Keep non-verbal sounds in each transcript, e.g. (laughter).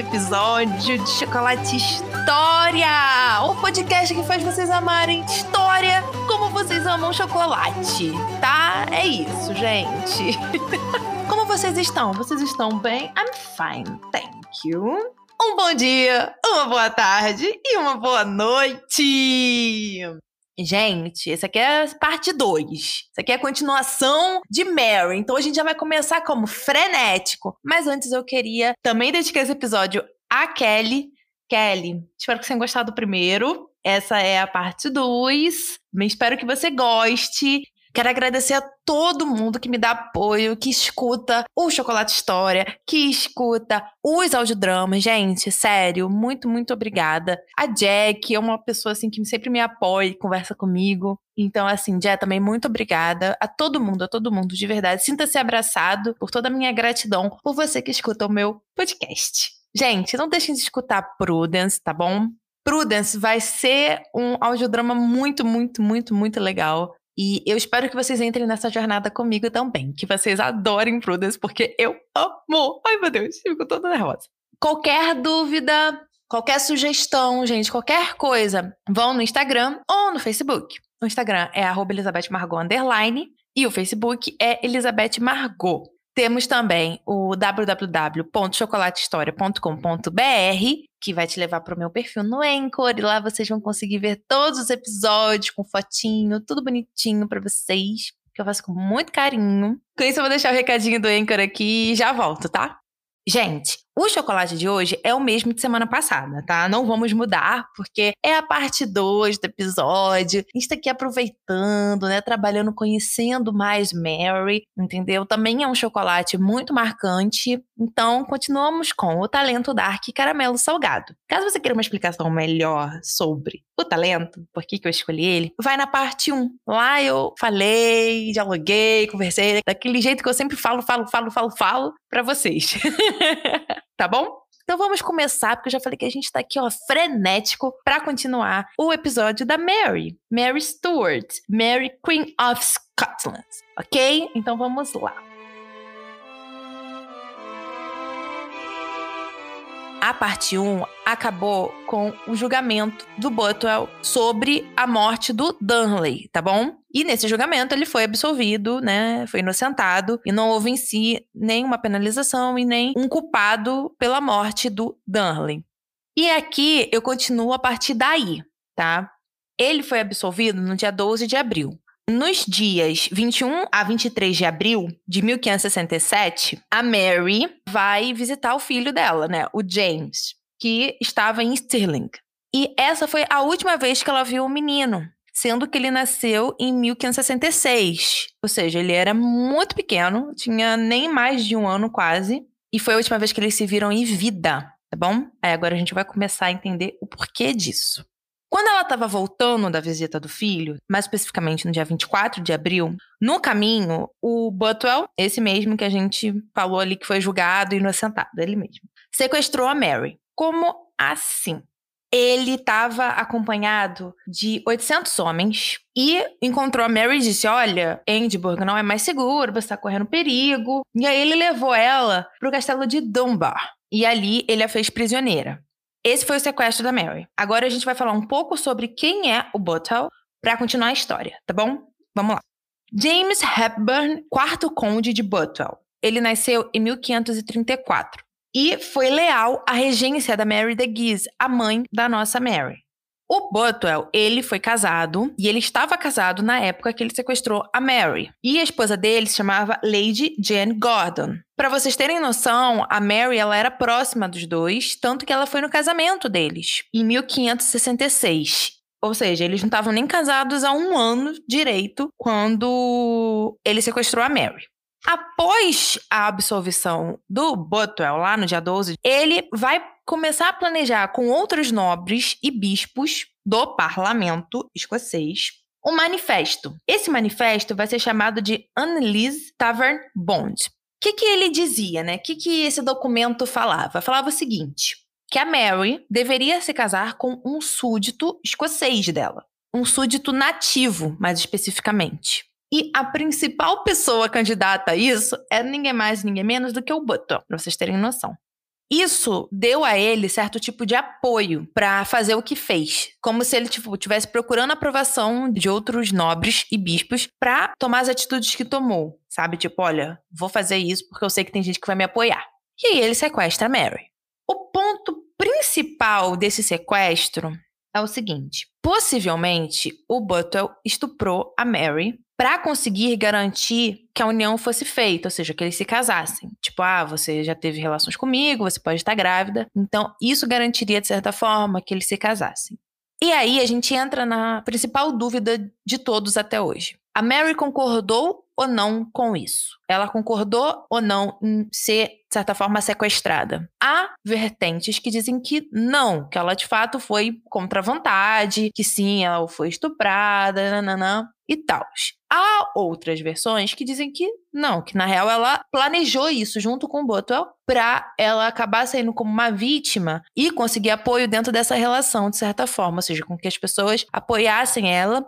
episódio de Chocolate História, o podcast que faz vocês amarem história como vocês amam chocolate, tá? É isso, gente. (laughs) como vocês estão? Vocês estão bem? I'm fine, thank you. Um bom dia, uma boa tarde e uma boa noite. Gente, esse aqui é parte 2. Isso aqui é a continuação de Mary. Então a gente já vai começar como frenético. Mas antes eu queria também dedicar esse episódio a Kelly. Kelly, espero que você tenha gostado do primeiro. Essa é a parte 2. Espero que você goste. Quero agradecer a todo mundo que me dá apoio, que escuta o Chocolate História, que escuta os audiodramas. Gente, sério, muito, muito obrigada. A Jack é uma pessoa assim que sempre me apoia e conversa comigo. Então, assim, Jack, também muito obrigada a todo mundo, a todo mundo, de verdade. Sinta-se abraçado por toda a minha gratidão por você que escuta o meu podcast. Gente, não deixem de escutar Prudence, tá bom? Prudence vai ser um audiodrama muito, muito, muito, muito legal. E eu espero que vocês entrem nessa jornada comigo também, que vocês adorem Prudence, porque eu amo. Ai, meu Deus, fico toda nervosa. Qualquer dúvida, qualquer sugestão, gente, qualquer coisa, vão no Instagram ou no Facebook. O Instagram é Elizabeth Margot e o Facebook é Elizabeth Margot. Temos também o www.chocolatehistoria.com.br, que vai te levar para o meu perfil no Anchor, e lá vocês vão conseguir ver todos os episódios com fotinho, tudo bonitinho para vocês, que eu faço com muito carinho. Com isso, eu vou deixar o recadinho do Anchor aqui e já volto, tá? Gente, o chocolate de hoje é o mesmo de semana passada, tá? Não vamos mudar, porque é a parte 2 do episódio. A gente tá aqui aproveitando, né? Trabalhando, conhecendo mais Mary, entendeu? Também é um chocolate muito marcante. Então, continuamos com o talento Dark Caramelo Salgado. Caso você queira uma explicação melhor sobre o talento, por que, que eu escolhi ele, vai na parte 1. Lá eu falei, dialoguei, conversei, daquele jeito que eu sempre falo, falo, falo, falo, falo para vocês. (laughs) tá bom? Então vamos começar, porque eu já falei que a gente tá aqui, ó, frenético para continuar o episódio da Mary. Mary Stuart, Mary Queen of Scotland, ok? Então vamos lá. a parte 1 acabou com o julgamento do Butwell sobre a morte do Dunley, tá bom? E nesse julgamento ele foi absolvido, né? Foi inocentado e não houve em si nenhuma penalização e nem um culpado pela morte do Dunley. E aqui eu continuo a partir daí, tá? Ele foi absolvido no dia 12 de abril. Nos dias 21 a 23 de abril de 1567, a Mary vai visitar o filho dela, né, o James, que estava em Stirling. E essa foi a última vez que ela viu o menino, sendo que ele nasceu em 1566. Ou seja, ele era muito pequeno, tinha nem mais de um ano quase, e foi a última vez que eles se viram em vida, tá bom? Aí agora a gente vai começar a entender o porquê disso. Quando ela estava voltando da visita do filho, mais especificamente no dia 24 de abril, no caminho, o Butwell, esse mesmo que a gente falou ali que foi julgado e inocentado, ele mesmo, sequestrou a Mary. Como assim? Ele estava acompanhado de 800 homens e encontrou a Mary e disse: Olha, Edinburgh não é mais seguro, você está correndo perigo. E aí ele levou ela para o castelo de Dunbar. E ali ele a fez prisioneira. Esse foi o sequestro da Mary. Agora a gente vai falar um pouco sobre quem é o Buttle para continuar a história, tá bom? Vamos lá. James Hepburn, quarto conde de Butwell. Ele nasceu em 1534 e foi leal à regência da Mary de Guise, a mãe da nossa Mary. O Butwell, ele foi casado e ele estava casado na época que ele sequestrou a Mary. E a esposa dele se chamava Lady Jane Gordon. Para vocês terem noção, a Mary ela era próxima dos dois, tanto que ela foi no casamento deles em 1566. Ou seja, eles não estavam nem casados há um ano direito quando ele sequestrou a Mary. Após a absolvição do Butwell, lá no dia 12, ele vai começar a planejar com outros nobres e bispos do parlamento escocês um manifesto. Esse manifesto vai ser chamado de Unleashed Tavern Bond. O que, que ele dizia, né? O que, que esse documento falava? Falava o seguinte: que a Mary deveria se casar com um súdito escocês dela. Um súdito nativo, mais especificamente. E a principal pessoa candidata a isso é ninguém mais, ninguém menos do que o Button, pra vocês terem noção. Isso deu a ele certo tipo de apoio para fazer o que fez, como se ele tipo tivesse procurando aprovação de outros nobres e bispos para tomar as atitudes que tomou, sabe? Tipo, olha, vou fazer isso porque eu sei que tem gente que vai me apoiar. E aí ele sequestra a Mary. O ponto principal desse sequestro é o seguinte: possivelmente o Butwell estuprou a Mary para conseguir garantir que a união fosse feita, ou seja, que eles se casassem. Tipo, ah, você já teve relações comigo, você pode estar grávida. Então, isso garantiria, de certa forma, que eles se casassem. E aí a gente entra na principal dúvida de todos até hoje. A Mary concordou ou não com isso? Ela concordou ou não em ser, de certa forma, sequestrada? Há vertentes que dizem que não, que ela de fato foi contra a vontade, que sim, ela foi estuprada, nananã e tal. Há outras versões que dizem que não, que na real ela planejou isso junto com o Botwell para ela acabar saindo como uma vítima e conseguir apoio dentro dessa relação, de certa forma, ou seja, com que as pessoas apoiassem ela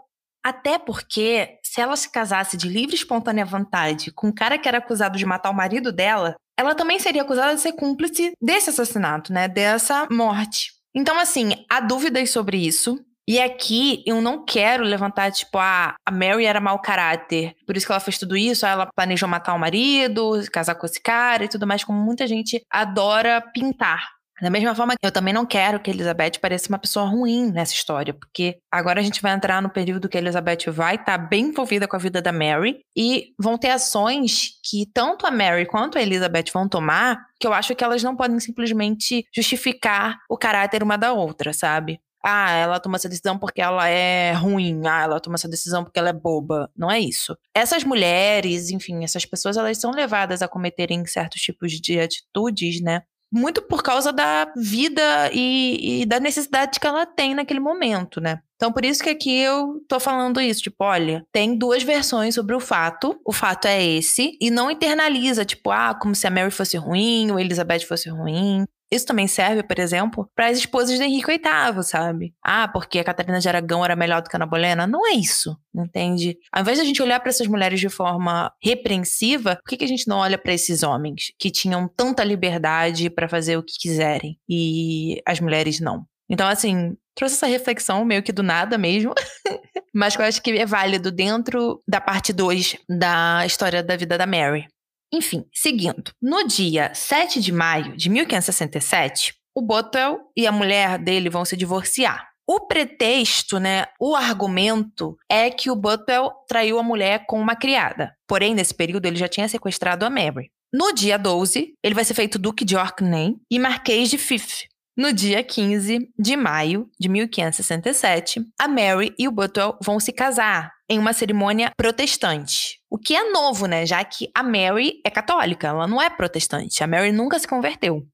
até porque, se ela se casasse de livre e espontânea vontade com um cara que era acusado de matar o marido dela, ela também seria acusada de ser cúmplice desse assassinato, né? Dessa morte. Então, assim, há dúvidas sobre isso. E aqui eu não quero levantar, tipo, ah, a Mary era mau caráter, por isso que ela fez tudo isso, ela planejou matar o marido, casar com esse cara e tudo mais, como muita gente adora pintar. Da mesma forma, eu também não quero que Elizabeth pareça uma pessoa ruim nessa história, porque agora a gente vai entrar no período que Elizabeth vai estar tá bem envolvida com a vida da Mary e vão ter ações que tanto a Mary quanto a Elizabeth vão tomar, que eu acho que elas não podem simplesmente justificar o caráter uma da outra, sabe? Ah, ela toma essa decisão porque ela é ruim. Ah, ela toma essa decisão porque ela é boba. Não é isso. Essas mulheres, enfim, essas pessoas, elas são levadas a cometerem certos tipos de atitudes, né? Muito por causa da vida e, e, da necessidade que ela tem naquele momento, né? Então, por isso que aqui eu tô falando isso, tipo, olha, tem duas versões sobre o fato, o fato é esse, e não internaliza, tipo, ah, como se a Mary fosse ruim, ou Elizabeth fosse ruim. Isso também serve, por exemplo, para as esposas de Henrique VIII, sabe? Ah, porque a Catarina de Aragão era melhor do que a Ana Bolena? Não é isso, entende? Ao invés de a gente olhar para essas mulheres de forma repreensiva, por que, que a gente não olha para esses homens que tinham tanta liberdade para fazer o que quiserem e as mulheres não? Então, assim, trouxe essa reflexão meio que do nada mesmo, (laughs) mas que eu acho que é válido dentro da parte 2 da história da vida da Mary. Enfim, seguindo. No dia 7 de maio de 1567, o Bothwell e a mulher dele vão se divorciar. O pretexto, né, o argumento é que o Bothwell traiu a mulher com uma criada. Porém, nesse período ele já tinha sequestrado a Mary. No dia 12, ele vai ser feito Duque de Orkney e Marquês de Fife. No dia 15 de maio de 1567, a Mary e o Bothwell vão se casar em uma cerimônia protestante. O que é novo, né? Já que a Mary é católica, ela não é protestante. A Mary nunca se converteu.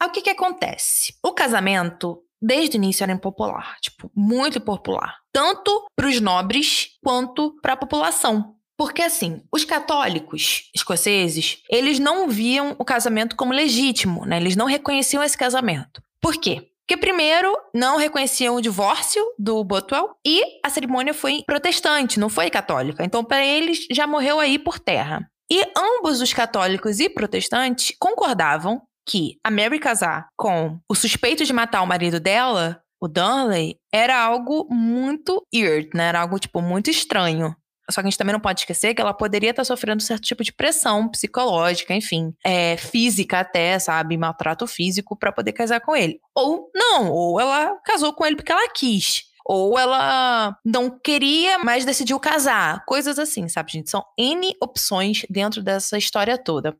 Aí o que, que acontece? O casamento, desde o início, era impopular. Tipo, muito impopular. Tanto para os nobres quanto para a população. Porque, assim, os católicos escoceses, eles não viam o casamento como legítimo, né? Eles não reconheciam esse casamento. Por quê? Porque, primeiro, não reconheciam o divórcio do Botwell e a cerimônia foi protestante, não foi católica. Então, para eles, já morreu aí por terra. E ambos os católicos e protestantes concordavam que a Mary casar com o suspeito de matar o marido dela, o Dunley, era algo muito weird, né? Era algo, tipo, muito estranho. Só que a gente também não pode esquecer que ela poderia estar sofrendo certo tipo de pressão psicológica, enfim, é, física até, sabe? Maltrato físico para poder casar com ele. Ou não, ou ela casou com ele porque ela quis. Ou ela não queria, mas decidiu casar. Coisas assim, sabe, gente? São N opções dentro dessa história toda.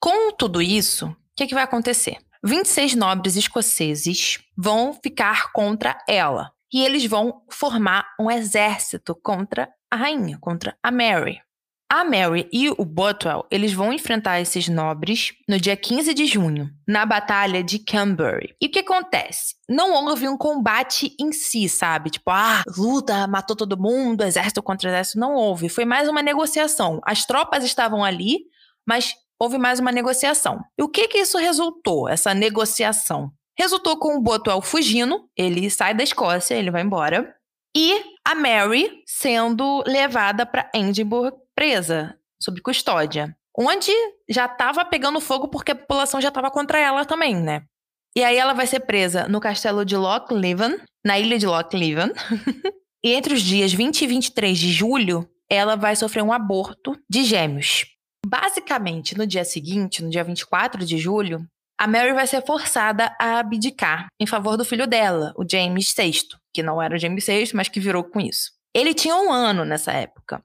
Com tudo isso, o que, que vai acontecer? 26 nobres escoceses vão ficar contra ela. E eles vão formar um exército contra a rainha, contra a Mary. A Mary e o Bothwell, eles vão enfrentar esses nobres no dia 15 de junho, na Batalha de Canbury. E o que acontece? Não houve um combate em si, sabe? Tipo, ah, luta, matou todo mundo, exército contra exército. Não houve. Foi mais uma negociação. As tropas estavam ali, mas houve mais uma negociação. E o que que isso resultou, essa negociação? Resultou com o Bothwell fugindo, ele sai da Escócia, ele vai embora. E a Mary sendo levada para Edinburgh presa, sob custódia. Onde já estava pegando fogo porque a população já estava contra ela também, né? E aí ela vai ser presa no castelo de Loch Leven, na ilha de Loch Leven. (laughs) e entre os dias 20 e 23 de julho, ela vai sofrer um aborto de gêmeos. Basicamente, no dia seguinte, no dia 24 de julho, a Mary vai ser forçada a abdicar em favor do filho dela, o James VI, que não era o James VI, mas que virou com isso. Ele tinha um ano nessa época.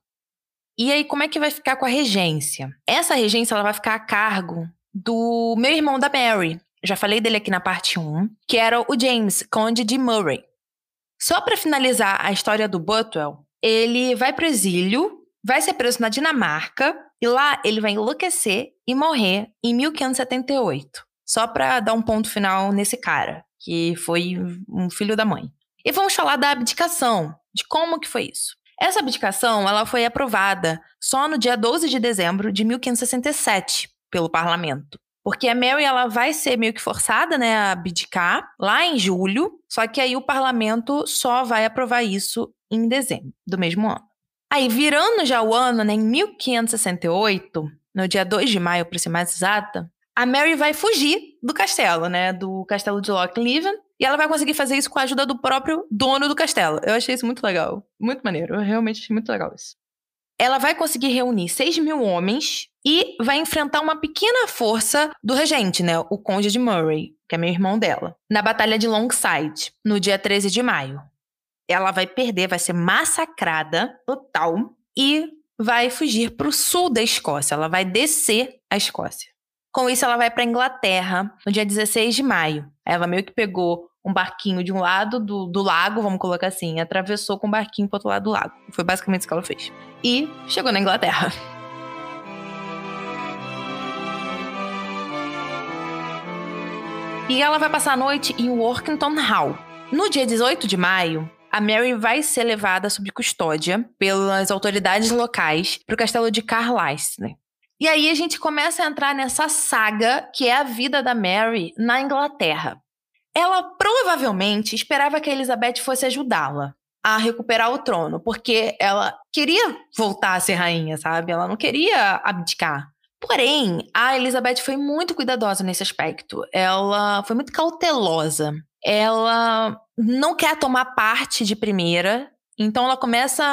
E aí, como é que vai ficar com a regência? Essa regência ela vai ficar a cargo do meu irmão da Mary. Já falei dele aqui na parte 1, que era o James, conde de Murray. Só para finalizar a história do Butwell, ele vai para o exílio, vai ser preso na Dinamarca e lá ele vai enlouquecer e morrer em 1578. Só para dar um ponto final nesse cara, que foi um filho da mãe. E vamos falar da abdicação, de como que foi isso. Essa abdicação ela foi aprovada só no dia 12 de dezembro de 1567 pelo parlamento. Porque a Mary ela vai ser meio que forçada né, a abdicar lá em julho, só que aí o parlamento só vai aprovar isso em dezembro do mesmo ano. Aí, virando já o ano, né, em 1568, no dia 2 de maio, para ser mais exata, a Mary vai fugir do castelo, né? Do castelo de Lochleven. E ela vai conseguir fazer isso com a ajuda do próprio dono do castelo. Eu achei isso muito legal. Muito maneiro. Eu realmente achei muito legal isso. Ela vai conseguir reunir 6 mil homens e vai enfrentar uma pequena força do regente, né? O conde de Murray, que é meu irmão dela, na Batalha de Longside, no dia 13 de maio. Ela vai perder, vai ser massacrada total e vai fugir para o sul da Escócia. Ela vai descer a Escócia. Com isso, ela vai para Inglaterra no dia 16 de maio. Ela meio que pegou um barquinho de um lado do, do lago, vamos colocar assim, atravessou com um barquinho pro outro lado do lago. Foi basicamente isso que ela fez. E chegou na Inglaterra. E ela vai passar a noite em Workington Hall. No dia 18 de maio, a Mary vai ser levada sob custódia pelas autoridades locais para o castelo de Carlisle. E aí a gente começa a entrar nessa saga que é a vida da Mary na Inglaterra. Ela provavelmente esperava que a Elizabeth fosse ajudá-la a recuperar o trono, porque ela queria voltar a ser rainha, sabe? Ela não queria abdicar. Porém, a Elizabeth foi muito cuidadosa nesse aspecto. Ela foi muito cautelosa. Ela não quer tomar parte de primeira, então ela começa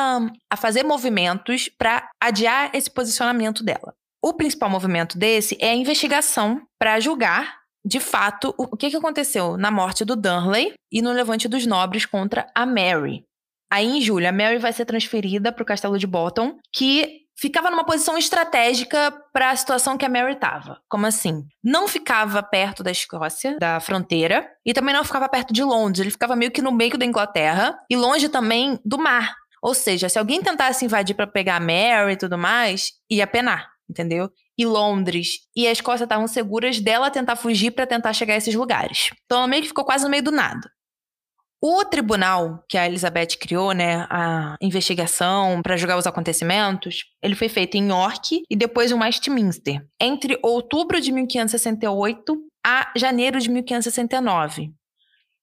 a fazer movimentos para adiar esse posicionamento dela. O principal movimento desse é a investigação para julgar, de fato, o que, aconteceu na morte do Dunley e no levante dos nobres contra a Mary. Aí, em julho, a Mary vai ser transferida para o castelo de Bottom, que ficava numa posição estratégica para a situação que a Mary estava. Como assim? Não ficava perto da Escócia, da fronteira, e também não ficava perto de Londres. Ele ficava meio que no meio da Inglaterra e longe também do mar. Ou seja, se alguém tentasse invadir para pegar a Mary e tudo mais, ia penar entendeu? E Londres e a Escócia estavam seguras dela tentar fugir para tentar chegar a esses lugares. Então ela meio que ficou quase no meio do nada. O tribunal que a Elizabeth criou, né, a investigação para julgar os acontecimentos, ele foi feito em York e depois em Westminster, entre outubro de 1568 a janeiro de 1569.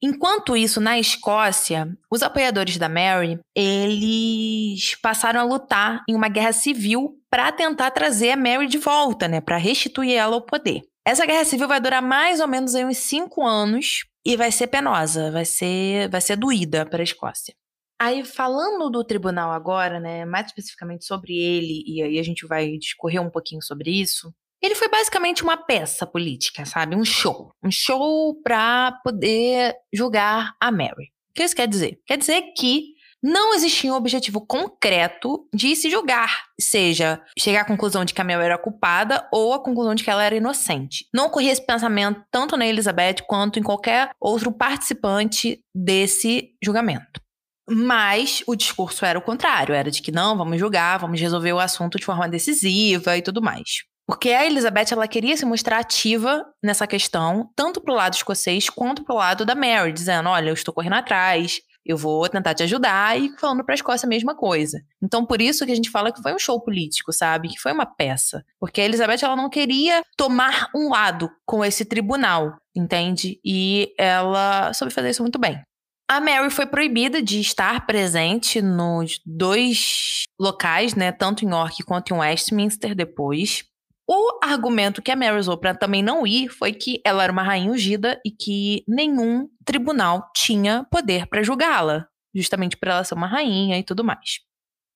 Enquanto isso, na Escócia, os apoiadores da Mary, eles passaram a lutar em uma guerra civil para tentar trazer a Mary de volta, né, para restituir ela ao poder. Essa guerra civil vai durar mais ou menos uns cinco anos e vai ser penosa, vai ser, vai ser doída para a Escócia. Aí, falando do tribunal agora, né, mais especificamente sobre ele, e aí a gente vai discorrer um pouquinho sobre isso, ele foi basicamente uma peça política, sabe? Um show. Um show para poder julgar a Mary. O que isso quer dizer? Quer dizer que não existia um objetivo concreto de se julgar, seja chegar à conclusão de que a Mary era culpada ou a conclusão de que ela era inocente. Não ocorria esse pensamento tanto na Elizabeth quanto em qualquer outro participante desse julgamento. Mas o discurso era o contrário, era de que não, vamos julgar, vamos resolver o assunto de forma decisiva e tudo mais. Porque a Elizabeth ela queria se mostrar ativa nessa questão, tanto pro lado escocês quanto pro lado da Mary, dizendo: olha, eu estou correndo atrás, eu vou tentar te ajudar, e falando pra Escócia a mesma coisa. Então, por isso que a gente fala que foi um show político, sabe? Que foi uma peça. Porque a Elizabeth ela não queria tomar um lado com esse tribunal, entende? E ela soube fazer isso muito bem. A Mary foi proibida de estar presente nos dois locais, né, tanto em York quanto em Westminster depois. O argumento que a Mary usou para também não ir foi que ela era uma rainha ungida e que nenhum tribunal tinha poder para julgá-la, justamente por ela ser uma rainha e tudo mais.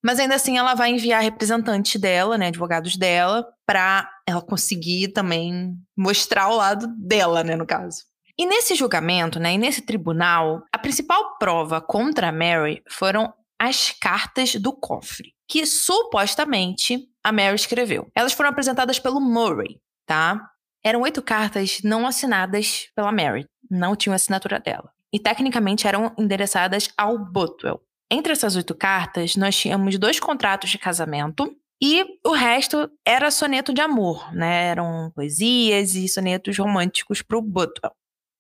Mas ainda assim, ela vai enviar representantes dela, né, advogados dela, para ela conseguir também mostrar o lado dela, né, no caso. E nesse julgamento, né, e nesse tribunal, a principal prova contra a Mary foram as cartas do cofre, que supostamente a Mary escreveu. Elas foram apresentadas pelo Murray, tá? Eram oito cartas não assinadas pela Mary, não tinham assinatura dela. E tecnicamente eram endereçadas ao Botwell. Entre essas oito cartas, nós tínhamos dois contratos de casamento e o resto era soneto de amor, né? Eram poesias e sonetos românticos para o Botwell.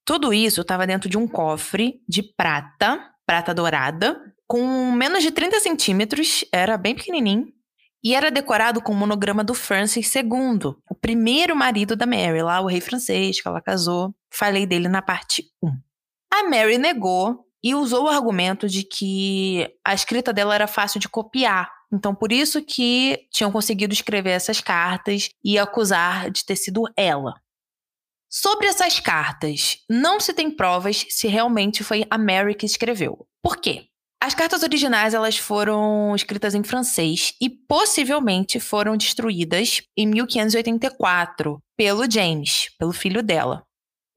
Tudo isso estava dentro de um cofre de prata, prata dourada, com menos de 30 centímetros, era bem pequenininho, e era decorado com o monograma do Francis II, o primeiro marido da Mary, lá o rei francês que ela casou. Falei dele na parte 1. A Mary negou e usou o argumento de que a escrita dela era fácil de copiar. Então, por isso que tinham conseguido escrever essas cartas e acusar de ter sido ela. Sobre essas cartas, não se tem provas se realmente foi a Mary que escreveu. Por quê? As cartas originais elas foram escritas em francês e possivelmente foram destruídas em 1584 pelo James, pelo filho dela.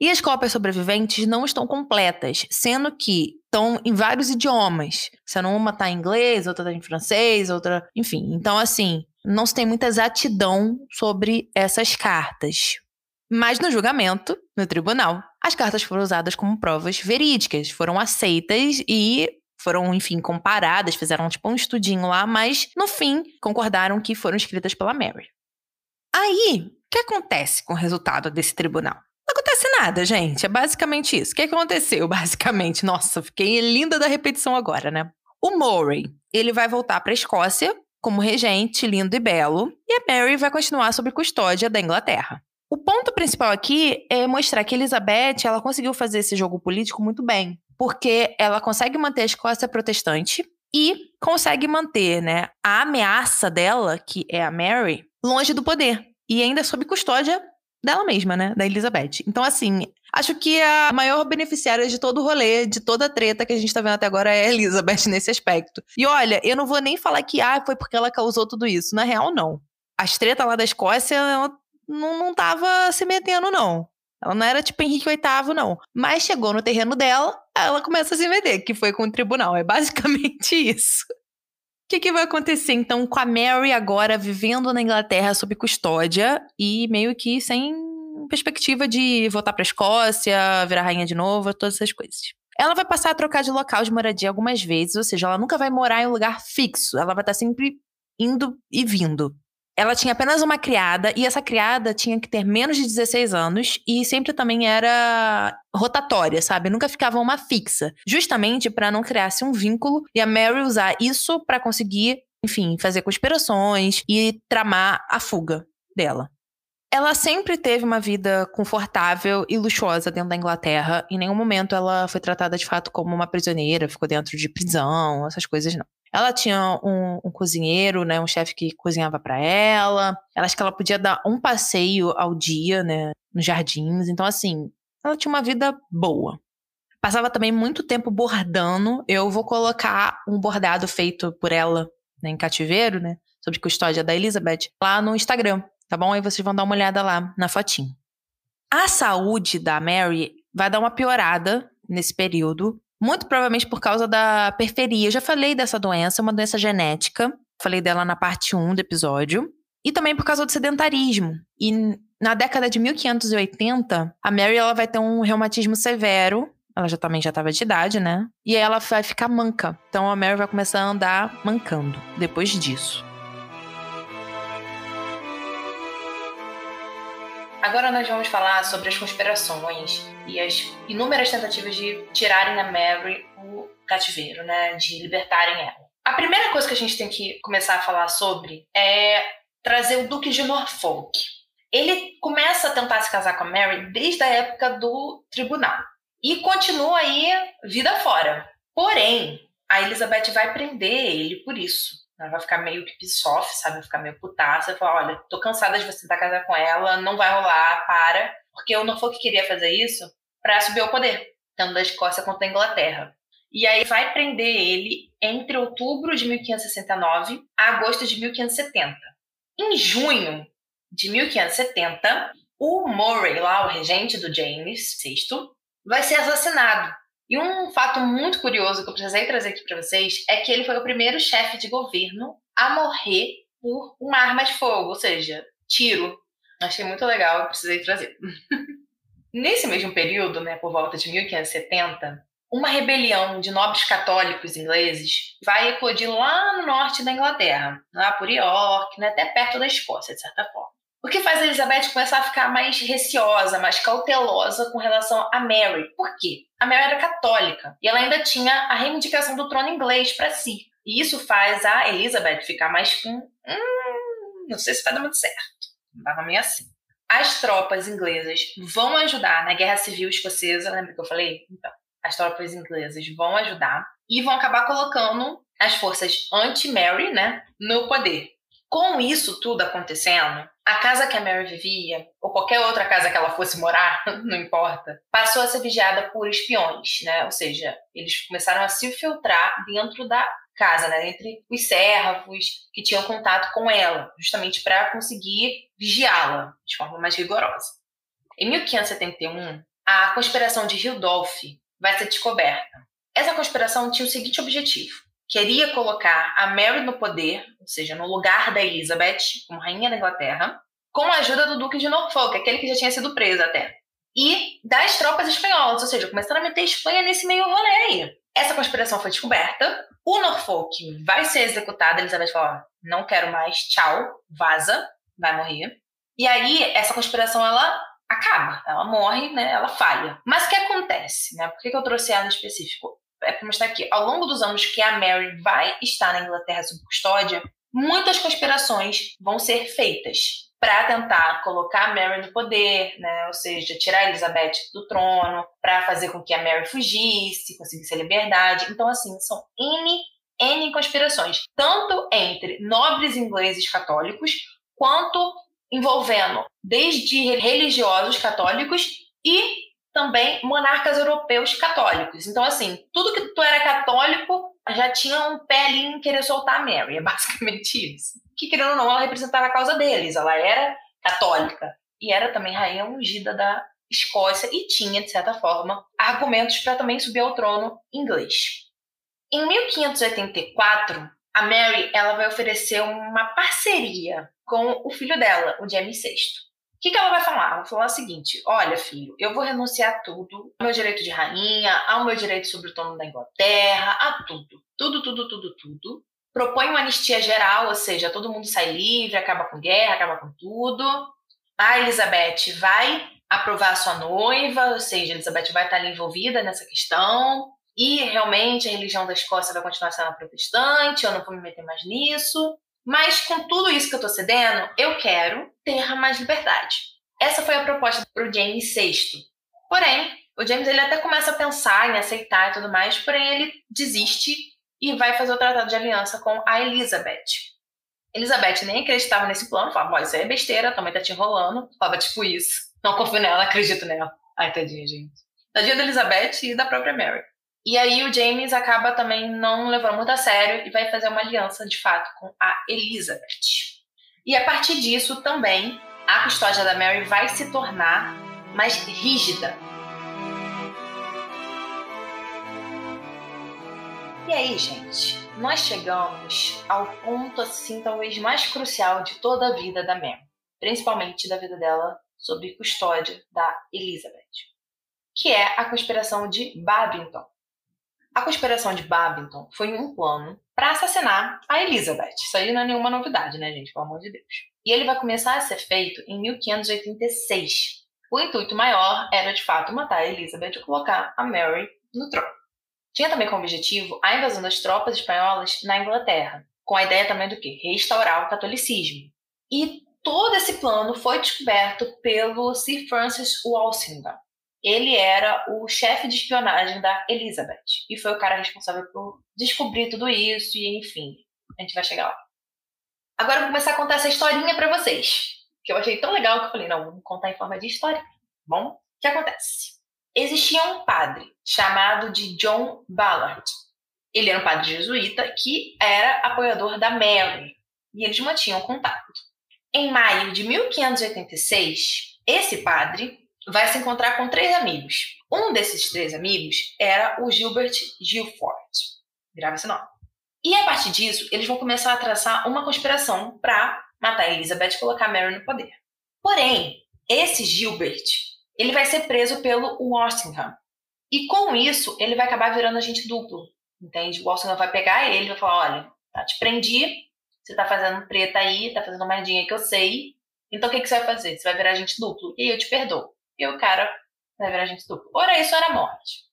E as cópias sobreviventes não estão completas, sendo que estão em vários idiomas. Sendo uma está em inglês, outra está em francês, outra. Enfim. Então, assim, não se tem muita exatidão sobre essas cartas. Mas no julgamento, no tribunal, as cartas foram usadas como provas verídicas, foram aceitas e foram, enfim, comparadas, fizeram tipo um estudinho lá, mas no fim concordaram que foram escritas pela Mary. Aí, o que acontece com o resultado desse tribunal? Não acontece nada, gente. É basicamente isso. O que aconteceu, (laughs) basicamente? Nossa, fiquei linda da repetição agora, né? O Murray, ele vai voltar para a Escócia como regente, lindo e belo, e a Mary vai continuar sob custódia da Inglaterra. O ponto principal aqui é mostrar que Elizabeth ela conseguiu fazer esse jogo político muito bem, porque ela consegue manter a Escócia protestante e consegue manter, né, a ameaça dela, que é a Mary, longe do poder e ainda sob custódia dela mesma, né, da Elizabeth. Então assim, acho que a maior beneficiária de todo o rolê, de toda a treta que a gente tá vendo até agora é a Elizabeth (laughs) nesse aspecto. E olha, eu não vou nem falar que ah, foi porque ela causou tudo isso. Na real, não. As tretas lá da Escócia não, não tava se metendo, não. Ela não era tipo Henrique VIII, não. Mas chegou no terreno dela, ela começa a se meter, que foi com o tribunal. É basicamente (laughs) isso. O que, que, vai acontecer então com a Mary agora vivendo na Inglaterra sob custódia e meio que sem perspectiva de voltar para a Escócia, virar rainha de novo, todas essas coisas? Ela vai passar a trocar de local de moradia algumas vezes, ou seja, ela nunca vai morar em um lugar fixo, ela vai estar sempre indo e vindo ela tinha apenas uma criada e essa criada tinha que ter menos de 16 anos e sempre também era rotatória, sabe? Nunca ficava uma fixa, justamente para não criar-se um vínculo e a Mary usar isso para conseguir, enfim, fazer conspirações e tramar a fuga dela. Ela sempre teve uma vida confortável e luxuosa dentro da Inglaterra. Em nenhum momento ela foi tratada de fato como uma prisioneira, ficou dentro de prisão, essas coisas não. Ela tinha um, um cozinheiro, né, um chefe que cozinhava para ela. Ela acho que ela podia dar um passeio ao dia, né, nos jardins. Então assim, ela tinha uma vida boa. Passava também muito tempo bordando. Eu vou colocar um bordado feito por ela né, em cativeiro, né, sobre custódia da Elizabeth, lá no Instagram, tá bom? Aí vocês vão dar uma olhada lá na fotinho. A saúde da Mary vai dar uma piorada nesse período, muito provavelmente por causa da periferia. Eu já falei dessa doença, é uma doença genética. Falei dela na parte 1 do episódio. E também por causa do sedentarismo. E na década de 1580, a Mary ela vai ter um reumatismo severo. Ela já também já estava de idade, né? E ela vai ficar manca. Então a Mary vai começar a andar mancando depois disso. Agora nós vamos falar sobre as conspirações e as inúmeras tentativas de tirarem a Mary do cativeiro, né, de libertarem ela. A primeira coisa que a gente tem que começar a falar sobre é trazer o Duque de Norfolk. Ele começa a tentar se casar com a Mary desde a época do tribunal. E continua aí vida fora. Porém, a Elizabeth vai prender ele por isso. Ela vai ficar meio que pisoff, sabe? Vai ficar meio putaça. Vai falar, olha, tô cansada de você estar casada com ela, não vai rolar, para. Porque o Norfolk queria fazer isso para subir ao poder, tanto da Escócia quanto da Inglaterra. E aí vai prender ele entre outubro de 1569 a agosto de 1570. Em junho de 1570, o Murray, lá o regente do James VI, vai ser assassinado e um fato muito curioso que eu precisei trazer aqui para vocês é que ele foi o primeiro chefe de governo a morrer por uma arma de fogo, ou seja, tiro. Achei muito legal, precisei trazer. (laughs) Nesse mesmo período, né, por volta de 1570, uma rebelião de nobres católicos ingleses vai eclodir lá no norte da Inglaterra, lá por York, né, até perto da Escócia, de certa forma. O que faz a Elizabeth começar a ficar mais receosa, mais cautelosa com relação a Mary. Por quê? A Mary era católica e ela ainda tinha a reivindicação do trono inglês para si. E isso faz a Elizabeth ficar mais com. Hum, não sei se vai dar muito certo. Dava meio assim. As tropas inglesas vão ajudar na Guerra Civil Escocesa, lembra que eu falei? Então, as tropas inglesas vão ajudar e vão acabar colocando as forças anti-Mary, né, no poder. Com isso tudo acontecendo, a casa que a Mary vivia, ou qualquer outra casa que ela fosse morar, (laughs) não importa, passou a ser vigiada por espiões, né? Ou seja, eles começaram a se filtrar dentro da casa, né? Entre os servos que tinham contato com ela, justamente para conseguir vigiá-la de forma mais rigorosa. Em 1571, a conspiração de Hildolf vai ser descoberta. Essa conspiração tinha o seguinte objetivo: queria colocar a Mary no poder, ou seja, no lugar da Elizabeth, como rainha da Inglaterra, com a ajuda do Duque de Norfolk, aquele que já tinha sido preso até. E das tropas espanholas, ou seja, começaram a meter a Espanha nesse meio rolê aí. Essa conspiração foi descoberta, o Norfolk vai ser executado, Elizabeth fala, não quero mais, tchau, vaza, vai morrer. E aí, essa conspiração, ela acaba, ela morre, né, ela falha. Mas o que acontece, né, por que eu trouxe ela em específico? É mostrar aqui, ao longo dos anos que a Mary vai estar na Inglaterra sob custódia, muitas conspirações vão ser feitas para tentar colocar a Mary no poder, né? ou seja, tirar a Elizabeth do trono, para fazer com que a Mary fugisse, conseguisse a liberdade. Então, assim, são N, N conspirações, tanto entre nobres ingleses católicos, quanto envolvendo desde religiosos católicos e também monarcas europeus católicos. Então, assim, tudo que tu era católico já tinha um pé ali em querer soltar a Mary, é basicamente isso. Que, querendo ou não, ela representava a causa deles, ela era católica e era também rainha ungida da Escócia e tinha, de certa forma, argumentos para também subir ao trono inglês. Em 1584, a Mary ela vai oferecer uma parceria com o filho dela, o James VI. O que, que ela vai falar? Ela vai falar o seguinte: olha, filho, eu vou renunciar a tudo, ao meu direito de rainha, ao meu direito sobre o trono da Inglaterra, a tudo. Tudo, tudo, tudo, tudo. Propõe uma anistia geral, ou seja, todo mundo sai livre, acaba com guerra, acaba com tudo. A Elizabeth vai aprovar a sua noiva, ou seja, a Elizabeth vai estar ali envolvida nessa questão. E realmente a religião da Escócia vai continuar sendo protestante, eu não vou me meter mais nisso. Mas com tudo isso que eu tô cedendo, eu quero ter mais liberdade. Essa foi a proposta para o James VI. Porém, o James ele até começa a pensar em aceitar e tudo mais, porém ele desiste e vai fazer o tratado de aliança com a Elizabeth. Elizabeth nem acreditava nesse plano, falava, isso é besteira, também tá te enrolando. Falava tipo isso. Não confio nela, acredito nela. Ai, tadinha, gente. Tadinha da Elizabeth e da própria Mary. E aí o James acaba também não levando muito a sério e vai fazer uma aliança de fato com a Elizabeth. E a partir disso também a custódia da Mary vai se tornar mais rígida. E aí, gente, nós chegamos ao ponto assim talvez mais crucial de toda a vida da Mary, principalmente da vida dela sob custódia da Elizabeth, que é a conspiração de Babington. A conspiração de Babington foi um plano para assassinar a Elizabeth. Isso aí não é nenhuma novidade, né, gente? Pelo amor de Deus. E ele vai começar a ser feito em 1586. O intuito maior era, de fato, matar a Elizabeth e colocar a Mary no trono. Tinha também como objetivo a invasão das tropas espanholas na Inglaterra, com a ideia também do que? Restaurar o catolicismo. E todo esse plano foi descoberto pelo Sir Francis Walsingham. Ele era o chefe de espionagem da Elizabeth. E foi o cara responsável por descobrir tudo isso, e enfim, a gente vai chegar lá. Agora eu vou começar a contar essa historinha para vocês, que eu achei tão legal que eu falei, não, vamos contar em forma de história. Bom, o que acontece? Existia um padre chamado de John Ballard. Ele era um padre jesuíta que era apoiador da Mary, e eles mantinham contato. Em maio de 1586, esse padre vai se encontrar com três amigos. Um desses três amigos era o Gilbert Gilford. Grava esse nome. E a partir disso, eles vão começar a traçar uma conspiração para matar Elizabeth e colocar Mary no poder. Porém, esse Gilbert, ele vai ser preso pelo Walsingham. E com isso, ele vai acabar virando agente duplo. Entende? O Walsingham vai pegar ele e vai falar: olha, tá, te prendi, você tá fazendo treta aí, tá fazendo merdinha que eu sei. Então o que, que você vai fazer? Você vai virar agente duplo. E eu te perdoo e o cara vai virar agente duplo. Ora, isso era morte.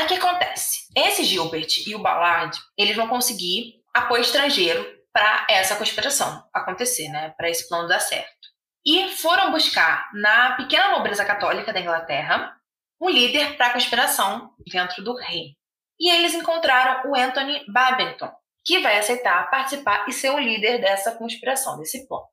O que acontece? Esse Gilbert e o Ballard, eles vão conseguir apoio estrangeiro para essa conspiração acontecer, né? Para esse plano dar certo. E foram buscar na pequena nobreza católica da Inglaterra um líder para a conspiração dentro do reino. E eles encontraram o Anthony Babington, que vai aceitar participar e ser o líder dessa conspiração, desse plano.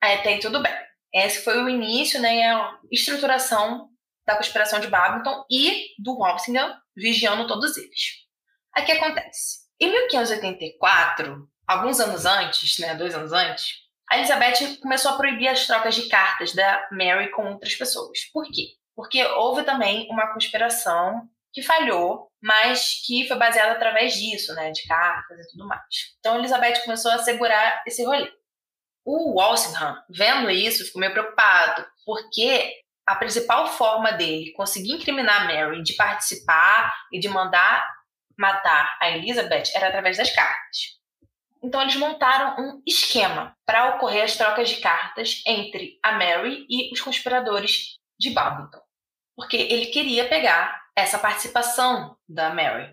Até aí tudo bem. Esse foi o início, né, a estruturação da conspiração de Babington e do Walsingham vigiando todos eles. Aqui acontece. Em 1584, alguns anos antes, né, dois anos antes, a Elizabeth começou a proibir as trocas de cartas da Mary com outras pessoas. Por quê? Porque houve também uma conspiração que falhou, mas que foi baseada através disso, né, de cartas e tudo mais. Então Elizabeth começou a segurar esse rolê. O Walsingham, vendo isso, ficou meio preocupado, porque a principal forma dele conseguir incriminar Mary de participar e de mandar matar a Elizabeth era através das cartas. Então eles montaram um esquema para ocorrer as trocas de cartas entre a Mary e os conspiradores de Babington, porque ele queria pegar essa participação da Mary.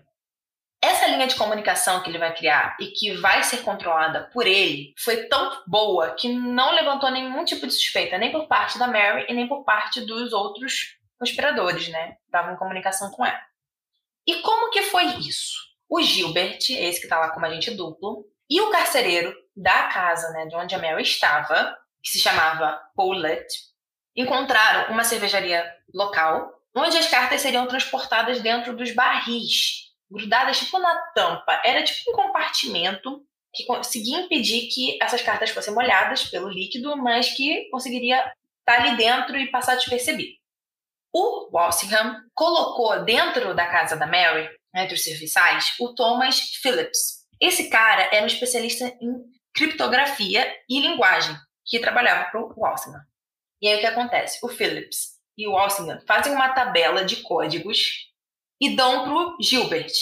Essa linha de comunicação que ele vai criar e que vai ser controlada por ele foi tão boa que não levantou nenhum tipo de suspeita, nem por parte da Mary e nem por parte dos outros conspiradores, né? Estavam em comunicação com ela. E como que foi isso? O Gilbert, esse que está lá como agente duplo, e o carcereiro da casa, né, de onde a Mary estava, que se chamava Paulette, encontraram uma cervejaria local onde as cartas seriam transportadas dentro dos barris grudadas tipo na tampa. Era tipo um compartimento que conseguia impedir que essas cartas fossem molhadas pelo líquido, mas que conseguiria estar ali dentro e passar despercebido. O Walsingham colocou dentro da casa da Mary, entre os serviçais, o Thomas Phillips. Esse cara era um especialista em criptografia e linguagem, que trabalhava para o Walsingham. E aí o que acontece? O Phillips e o Walsingham fazem uma tabela de códigos e dão pro Gilbert.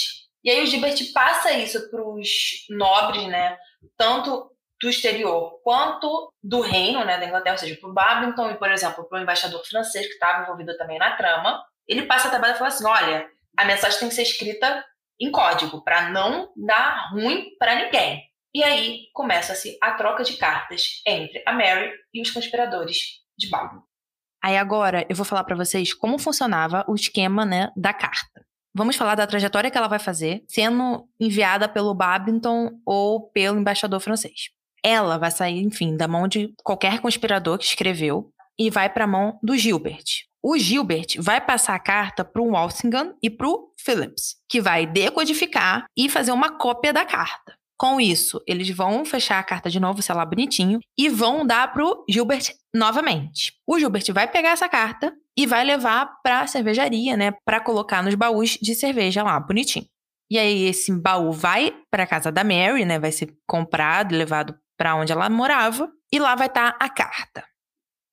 E aí o Gilbert passa isso para os nobres, né? Tanto do exterior quanto do reino, né, da Inglaterra, ou seja, para o Babington e, por exemplo, para o embaixador francês que estava envolvido também na trama. Ele passa a tabela e fala assim: olha, a mensagem tem que ser escrita em código para não dar ruim para ninguém. E aí começa-se a troca de cartas entre a Mary e os conspiradores de Babington. Aí agora eu vou falar para vocês como funcionava o esquema, né, da carta. Vamos falar da trajetória que ela vai fazer, sendo enviada pelo Babington ou pelo embaixador francês. Ela vai sair, enfim, da mão de qualquer conspirador que escreveu e vai para a mão do Gilbert. O Gilbert vai passar a carta para o Walsingham e para o Phillips, que vai decodificar e fazer uma cópia da carta. Com isso, eles vão fechar a carta de novo, lá bonitinho, e vão dar pro Gilbert novamente. O Gilbert vai pegar essa carta e vai levar para a cervejaria, né, para colocar nos baús de cerveja lá, bonitinho. E aí esse baú vai para casa da Mary, né, vai ser comprado levado para onde ela morava, e lá vai estar tá a carta.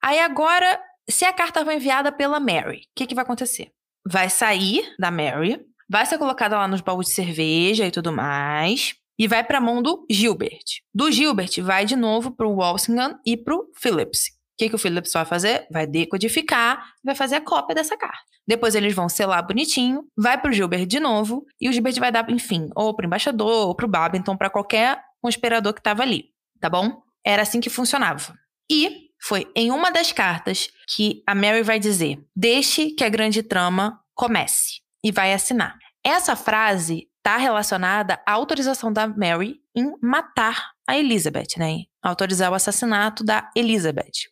Aí agora, se a carta foi enviada pela Mary, o que, que vai acontecer? Vai sair da Mary, vai ser colocada lá nos baús de cerveja e tudo mais e vai para a mão do Gilbert. Do Gilbert vai de novo para o Walsingham e para o Phillips. O que, que o Phillips vai fazer? Vai decodificar, vai fazer a cópia dessa carta. Depois eles vão selar bonitinho, vai para o Gilbert de novo, e o Gilbert vai dar, enfim, ou para o embaixador, ou para o Babington, para qualquer conspirador que estava ali, tá bom? Era assim que funcionava. E foi em uma das cartas que a Mary vai dizer: Deixe que a grande trama comece. E vai assinar. Essa frase está relacionada à autorização da Mary em matar a Elizabeth, né? Autorizar o assassinato da Elizabeth.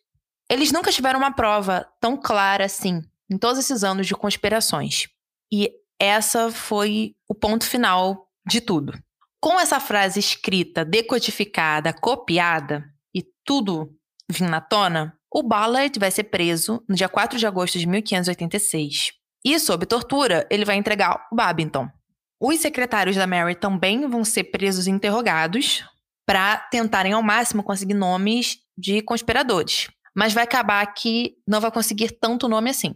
Eles nunca tiveram uma prova tão clara assim, em todos esses anos de conspirações. E essa foi o ponto final de tudo. Com essa frase escrita, decodificada, copiada e tudo vindo na tona, o Ballard vai ser preso no dia 4 de agosto de 1586. E, sob tortura, ele vai entregar o Babington. Os secretários da Mary também vão ser presos e interrogados para tentarem ao máximo conseguir nomes de conspiradores. Mas vai acabar que não vai conseguir tanto nome assim.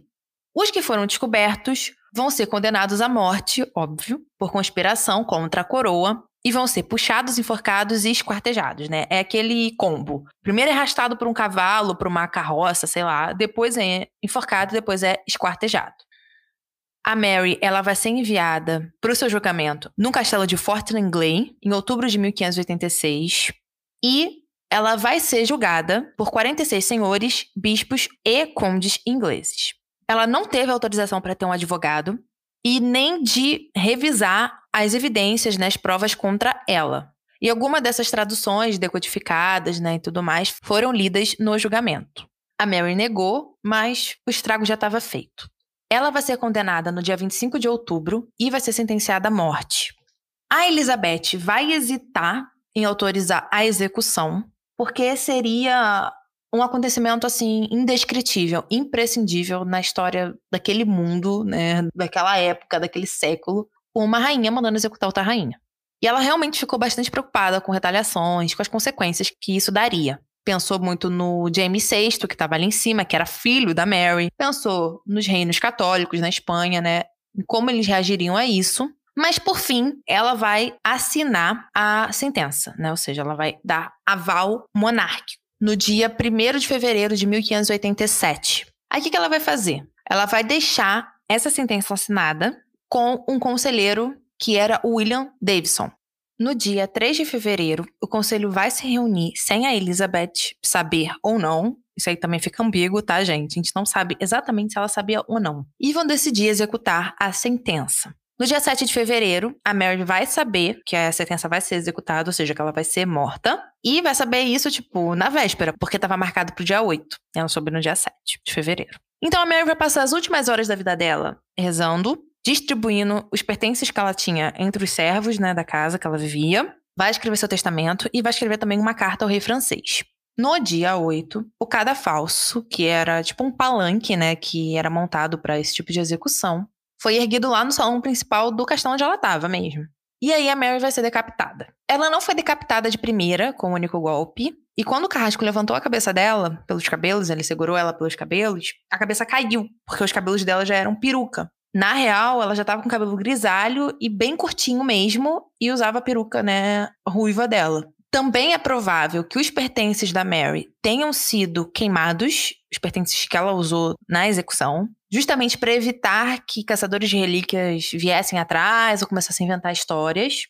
Os que foram descobertos vão ser condenados à morte, óbvio, por conspiração contra a coroa, e vão ser puxados, enforcados e esquartejados, né? É aquele combo. Primeiro é arrastado por um cavalo, por uma carroça, sei lá, depois é enforcado, depois é esquartejado. A Mary, ela vai ser enviada para o seu julgamento no castelo de Fort Langley, em outubro de 1586, e ela vai ser julgada por 46 senhores, bispos e condes ingleses. Ela não teve autorização para ter um advogado e nem de revisar as evidências, né, as provas contra ela. E alguma dessas traduções decodificadas, né, e tudo mais, foram lidas no julgamento. A Mary negou, mas o estrago já estava feito. Ela vai ser condenada no dia 25 de outubro e vai ser sentenciada à morte. A Elizabeth vai hesitar em autorizar a execução, porque seria um acontecimento assim indescritível, imprescindível na história daquele mundo, né, daquela época, daquele século, com uma rainha mandando executar outra rainha. E ela realmente ficou bastante preocupada com retaliações, com as consequências que isso daria. Pensou muito no James VI, que estava ali em cima, que era filho da Mary. Pensou nos reinos católicos na Espanha, né? Em como eles reagiriam a isso. Mas, por fim, ela vai assinar a sentença, né? Ou seja, ela vai dar aval monárquico no dia 1 de fevereiro de 1587. Aí o que ela vai fazer? Ela vai deixar essa sentença assinada com um conselheiro que era William Davidson. No dia 3 de fevereiro, o conselho vai se reunir sem a Elizabeth saber ou não. Isso aí também fica ambíguo, tá, gente? A gente não sabe exatamente se ela sabia ou não. E vão decidir executar a sentença. No dia 7 de fevereiro, a Mary vai saber que a sentença vai ser executada, ou seja, que ela vai ser morta. E vai saber isso, tipo, na véspera, porque estava marcado pro dia 8. Ela soube no dia 7 de fevereiro. Então a Mary vai passar as últimas horas da vida dela rezando, distribuindo os pertences que ela tinha entre os servos, né, da casa que ela vivia. Vai escrever seu testamento e vai escrever também uma carta ao rei francês. No dia 8, o cadafalso, que era tipo um palanque, né, que era montado para esse tipo de execução, foi erguido lá no salão principal do castelo onde ela estava mesmo. E aí a Mary vai ser decapitada. Ela não foi decapitada de primeira, com o único golpe. E quando o carrasco levantou a cabeça dela, pelos cabelos, ele segurou ela pelos cabelos, a cabeça caiu, porque os cabelos dela já eram peruca. Na real, ela já estava com cabelo grisalho e bem curtinho mesmo, e usava a peruca, né, ruiva dela. Também é provável que os pertences da Mary tenham sido queimados, os pertences que ela usou na execução, justamente para evitar que caçadores de relíquias viessem atrás ou começassem a inventar histórias.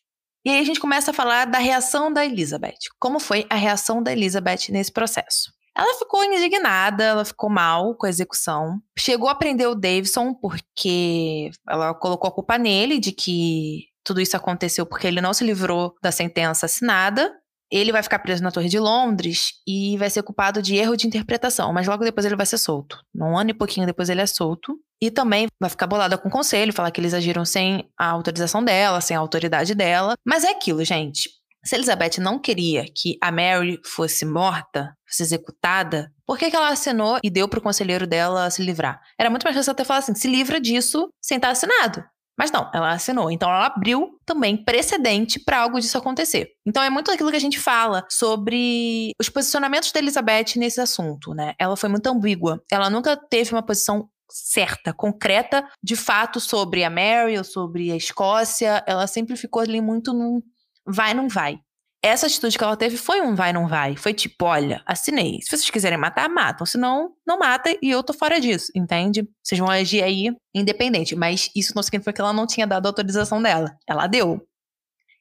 E aí a gente começa a falar da reação da Elizabeth. Como foi a reação da Elizabeth nesse processo? Ela ficou indignada, ela ficou mal com a execução. Chegou a prender o Davidson porque ela colocou a culpa nele de que tudo isso aconteceu porque ele não se livrou da sentença assinada ele vai ficar preso na Torre de Londres e vai ser culpado de erro de interpretação, mas logo depois ele vai ser solto. Um ano e pouquinho depois ele é solto. E também vai ficar bolada com o conselho, falar que eles agiram sem a autorização dela, sem a autoridade dela. Mas é aquilo, gente. Se Elizabeth não queria que a Mary fosse morta, fosse executada, por que, que ela assinou e deu pro conselheiro dela se livrar? Era muito mais fácil até falar assim: se livra disso sem estar assinado. Mas não, ela assinou. Então ela abriu também precedente para algo disso acontecer. Então é muito aquilo que a gente fala sobre os posicionamentos da Elizabeth nesse assunto, né? Ela foi muito ambígua. Ela nunca teve uma posição certa, concreta, de fato sobre a Mary ou sobre a Escócia. Ela sempre ficou ali muito num vai não vai essa atitude que ela teve foi um vai, não vai. Foi tipo, olha, assinei. Se vocês quiserem matar, matam. Se não, não mata e eu tô fora disso, entende? Vocês vão agir aí independente. Mas isso não significa que ela não tinha dado a autorização dela. Ela deu.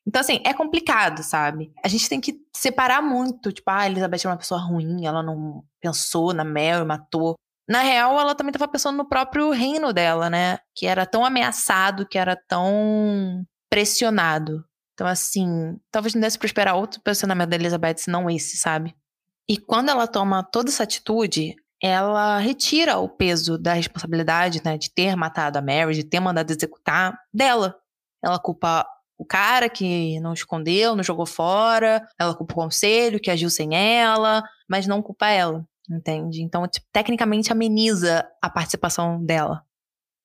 Então, assim, é complicado, sabe? A gente tem que separar muito. Tipo, ah, a Elizabeth é uma pessoa ruim, ela não pensou na Mel e matou. Na real, ela também estava pensando no próprio reino dela, né? Que era tão ameaçado, que era tão pressionado. Então, assim, talvez não desse pra esperar outro posicionamento da Elizabeth, senão esse, sabe? E quando ela toma toda essa atitude, ela retira o peso da responsabilidade, né, de ter matado a Mary, de ter mandado executar dela. Ela culpa o cara que não escondeu, não jogou fora, ela culpa o conselho que agiu sem ela, mas não culpa ela, entende? Então, tipo, tecnicamente ameniza a participação dela.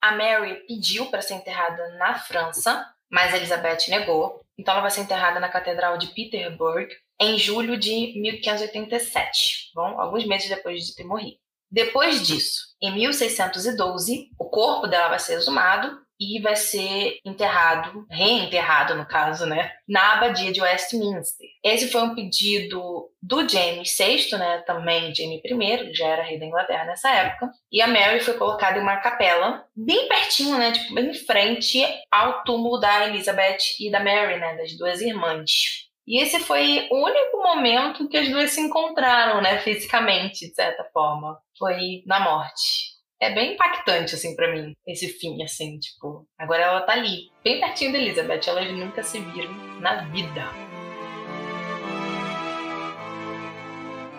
A Mary pediu para ser enterrada na França, mas Elizabeth negou. Então ela vai ser enterrada na Catedral de Petersburg em julho de 1587, bom, alguns meses depois de ter morrido. Depois disso, em 1612, o corpo dela vai ser exumado e vai ser enterrado, reenterrado no caso, né, na abadia de Westminster. Esse foi um pedido do James VI, né, também James I, já era rei da Inglaterra nessa época, e a Mary foi colocada em uma capela bem pertinho, né, tipo bem em frente ao túmulo da Elizabeth e da Mary, né, das duas irmãs. E esse foi o único momento que as duas se encontraram, né, fisicamente, de certa forma. Foi na morte é bem impactante, assim, para mim, esse fim, assim, tipo, agora ela tá ali, bem pertinho da Elizabeth, elas nunca se viram na vida.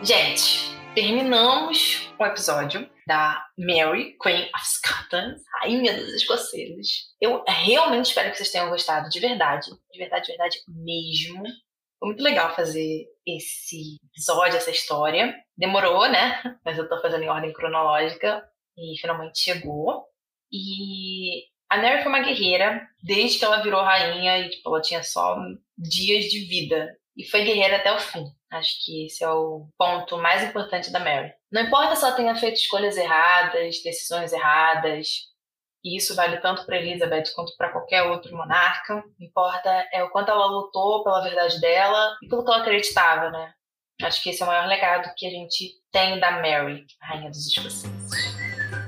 Gente, terminamos o episódio da Mary, Queen of Scotland, Rainha dos Escoceses. Eu realmente espero que vocês tenham gostado, de verdade, de verdade, de verdade mesmo. Foi muito legal fazer esse episódio, essa história. Demorou, né? Mas eu tô fazendo em ordem cronológica e finalmente chegou. E a Mary foi uma guerreira desde que ela virou rainha e tipo, ela tinha só dias de vida. E foi guerreira até o fim. Acho que esse é o ponto mais importante da Mary. Não importa se ela tenha feito escolhas erradas, decisões erradas, e isso vale tanto para Elizabeth quanto para qualquer outro monarca. O que importa é o quanto ela lutou pela verdade dela e pelo que ela acreditava, né? Acho que esse é o maior legado que a gente tem da Mary, rainha dos escoceses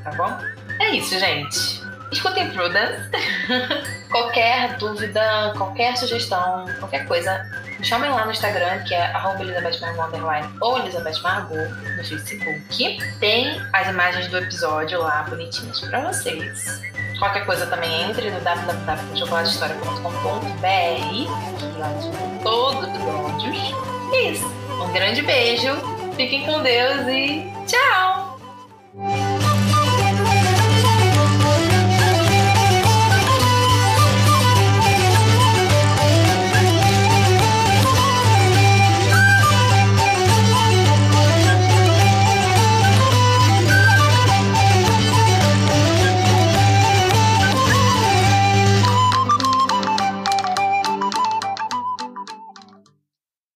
tá bom? É isso, gente. Escutem Prudence. (laughs) qualquer dúvida, qualquer sugestão, qualquer coisa, me chamem lá no Instagram, que é Elizabeth Underline, ou Elizabeth Margot no Facebook. Tem as imagens do episódio lá bonitinhas pra vocês. Qualquer coisa também entre no www.chocolatehistoria.com.br que lá tem todos os episódios. É isso. Um grande beijo, fiquem com Deus e tchau!